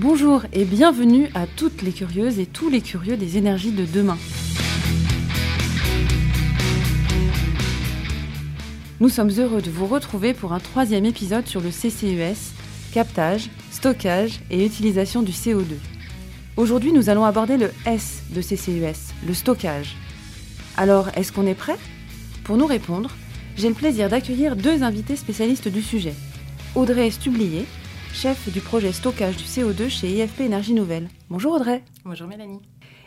Bonjour et bienvenue à toutes les curieuses et tous les curieux des énergies de demain. Nous sommes heureux de vous retrouver pour un troisième épisode sur le CCUS, captage, stockage et utilisation du CO2. Aujourd'hui, nous allons aborder le S de CCUS, le stockage. Alors, est-ce qu'on est prêt? Pour nous répondre, j'ai le plaisir d'accueillir deux invités spécialistes du sujet. Audrey Stublier, chef du projet stockage du CO2 chez IFP Énergie Nouvelle. Bonjour Audrey. Bonjour Mélanie.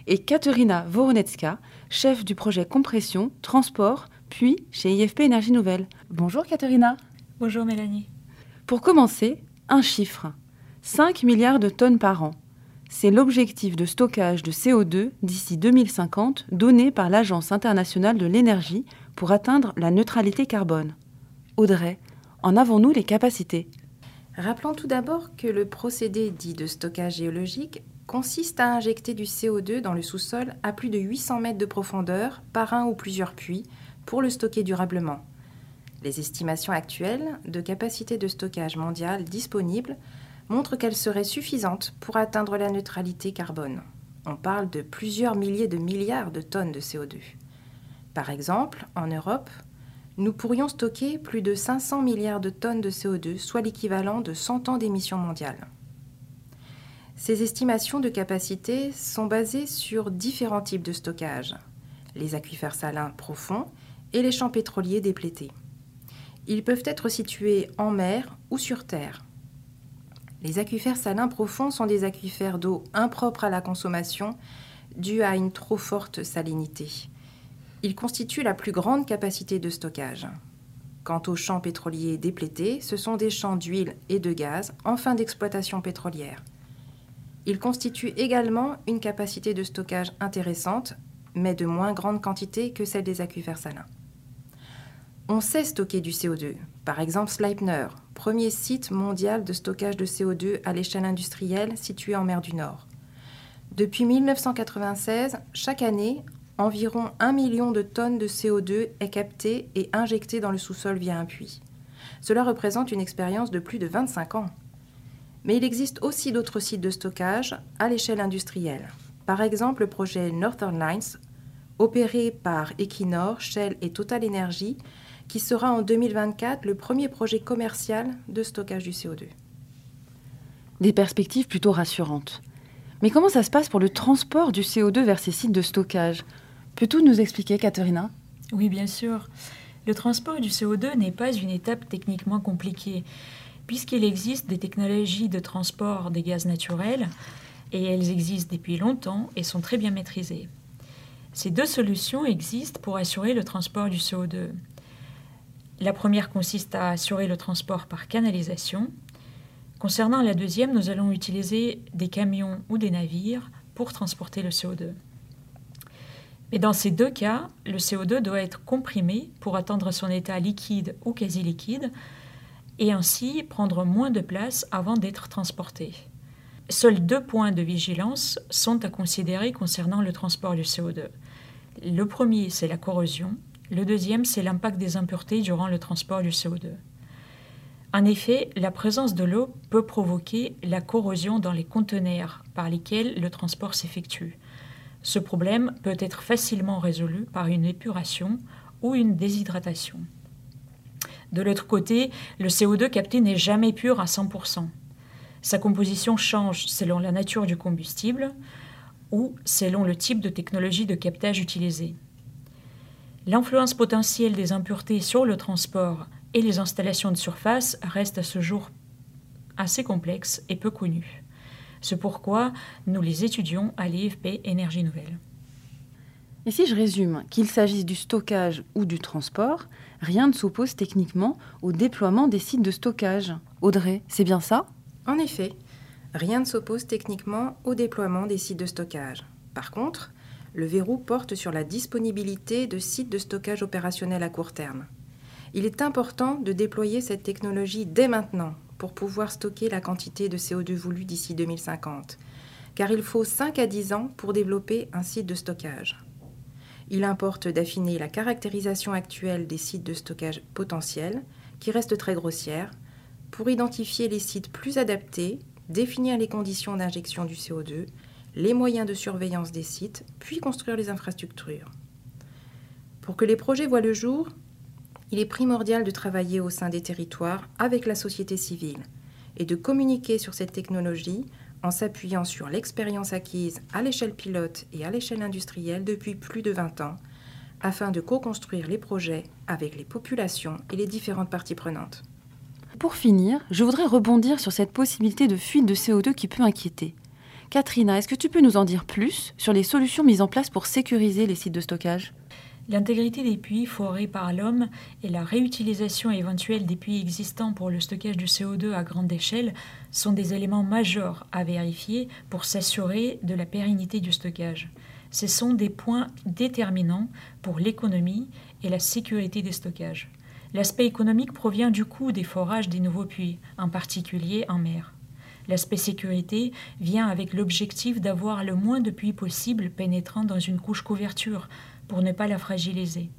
Et Katerina Voronetska, chef du projet compression, transport, puis chez IFP Énergie Nouvelle. Bonjour Katerina. Bonjour Mélanie. Pour commencer, un chiffre. 5 milliards de tonnes par an. C'est l'objectif de stockage de CO2 d'ici 2050 donné par l'Agence internationale de l'énergie pour atteindre la neutralité carbone. Audrey, en avons-nous les capacités? Rappelons tout d'abord que le procédé dit de stockage géologique consiste à injecter du CO2 dans le sous-sol à plus de 800 mètres de profondeur par un ou plusieurs puits pour le stocker durablement. Les estimations actuelles de capacité de stockage mondiale disponible montrent qu'elles seraient suffisantes pour atteindre la neutralité carbone. On parle de plusieurs milliers de milliards de tonnes de CO2. Par exemple, en Europe, nous pourrions stocker plus de 500 milliards de tonnes de CO2, soit l'équivalent de 100 ans d'émissions mondiales. Ces estimations de capacité sont basées sur différents types de stockage, les aquifères salins profonds et les champs pétroliers déplétés. Ils peuvent être situés en mer ou sur terre. Les aquifères salins profonds sont des aquifères d'eau impropres à la consommation dus à une trop forte salinité. Ils constituent la plus grande capacité de stockage. Quant aux champs pétroliers déplétés, ce sont des champs d'huile et de gaz en fin d'exploitation pétrolière. Ils constituent également une capacité de stockage intéressante, mais de moins grande quantité que celle des aquifères salins. On sait stocker du CO2. Par exemple, Sleipner, premier site mondial de stockage de CO2 à l'échelle industrielle situé en mer du Nord. Depuis 1996, chaque année, environ 1 million de tonnes de CO2 est capté et injecté dans le sous-sol via un puits. Cela représente une expérience de plus de 25 ans. Mais il existe aussi d'autres sites de stockage à l'échelle industrielle. Par exemple, le projet Northern Lines, opéré par Equinor, Shell et Total Energy, qui sera en 2024 le premier projet commercial de stockage du CO2. Des perspectives plutôt rassurantes. Mais comment ça se passe pour le transport du CO2 vers ces sites de stockage? Peux-tu nous expliquer, Katharina Oui, bien sûr. Le transport du CO2 n'est pas une étape techniquement compliquée, puisqu'il existe des technologies de transport des gaz naturels, et elles existent depuis longtemps et sont très bien maîtrisées. Ces deux solutions existent pour assurer le transport du CO2. La première consiste à assurer le transport par canalisation. Concernant la deuxième, nous allons utiliser des camions ou des navires pour transporter le CO2. Mais dans ces deux cas, le CO2 doit être comprimé pour atteindre son état liquide ou quasi liquide et ainsi prendre moins de place avant d'être transporté. Seuls deux points de vigilance sont à considérer concernant le transport du CO2. Le premier, c'est la corrosion, le deuxième, c'est l'impact des impuretés durant le transport du CO2. En effet, la présence de l'eau peut provoquer la corrosion dans les conteneurs par lesquels le transport s'effectue. Ce problème peut être facilement résolu par une épuration ou une déshydratation. De l'autre côté, le CO2 capté n'est jamais pur à 100%. Sa composition change selon la nature du combustible ou selon le type de technologie de captage utilisée. L'influence potentielle des impuretés sur le transport et les installations de surface reste à ce jour assez complexe et peu connue. C'est pourquoi nous les étudions à l'IFP Énergie Nouvelle. Et si je résume, qu'il s'agisse du stockage ou du transport, rien ne s'oppose techniquement au déploiement des sites de stockage. Audrey, c'est bien ça? En effet, rien ne s'oppose techniquement au déploiement des sites de stockage. Par contre, le verrou porte sur la disponibilité de sites de stockage opérationnels à court terme. Il est important de déployer cette technologie dès maintenant pour pouvoir stocker la quantité de CO2 voulue d'ici 2050, car il faut 5 à 10 ans pour développer un site de stockage. Il importe d'affiner la caractérisation actuelle des sites de stockage potentiels, qui restent très grossières, pour identifier les sites plus adaptés définir les conditions d'injection du CO2, les moyens de surveillance des sites, puis construire les infrastructures. Pour que les projets voient le jour, il est primordial de travailler au sein des territoires avec la société civile et de communiquer sur cette technologie en s'appuyant sur l'expérience acquise à l'échelle pilote et à l'échelle industrielle depuis plus de 20 ans, afin de co-construire les projets avec les populations et les différentes parties prenantes. Pour finir, je voudrais rebondir sur cette possibilité de fuite de CO2 qui peut inquiéter. Katrina, est-ce que tu peux nous en dire plus sur les solutions mises en place pour sécuriser les sites de stockage? L'intégrité des puits forés par l'homme et la réutilisation éventuelle des puits existants pour le stockage du CO2 à grande échelle sont des éléments majeurs à vérifier pour s'assurer de la pérennité du stockage. Ce sont des points déterminants pour l'économie et la sécurité des stockages. L'aspect économique provient du coût des forages des nouveaux puits, en particulier en mer. L'aspect sécurité vient avec l'objectif d'avoir le moins de puits possible pénétrant dans une couche couverture pour ne pas la fragiliser.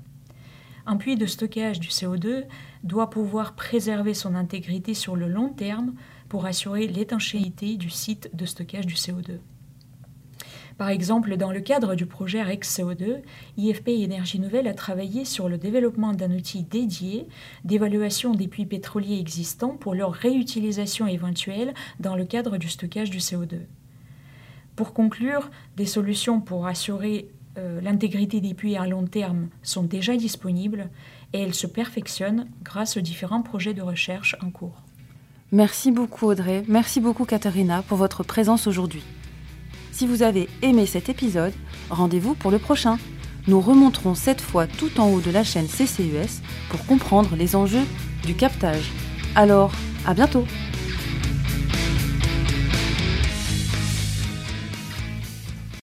Un puits de stockage du CO2 doit pouvoir préserver son intégrité sur le long terme pour assurer l'étanchéité du site de stockage du CO2. Par exemple, dans le cadre du projet REX CO2, IFP Énergie Nouvelle a travaillé sur le développement d'un outil dédié d'évaluation des puits pétroliers existants pour leur réutilisation éventuelle dans le cadre du stockage du CO2. Pour conclure, des solutions pour assurer l'intégrité des puits à long terme sont déjà disponibles et elles se perfectionnent grâce aux différents projets de recherche en cours. Merci beaucoup Audrey, merci beaucoup Katharina pour votre présence aujourd'hui. Si vous avez aimé cet épisode, rendez-vous pour le prochain. Nous remonterons cette fois tout en haut de la chaîne CCUS pour comprendre les enjeux du captage. Alors, à bientôt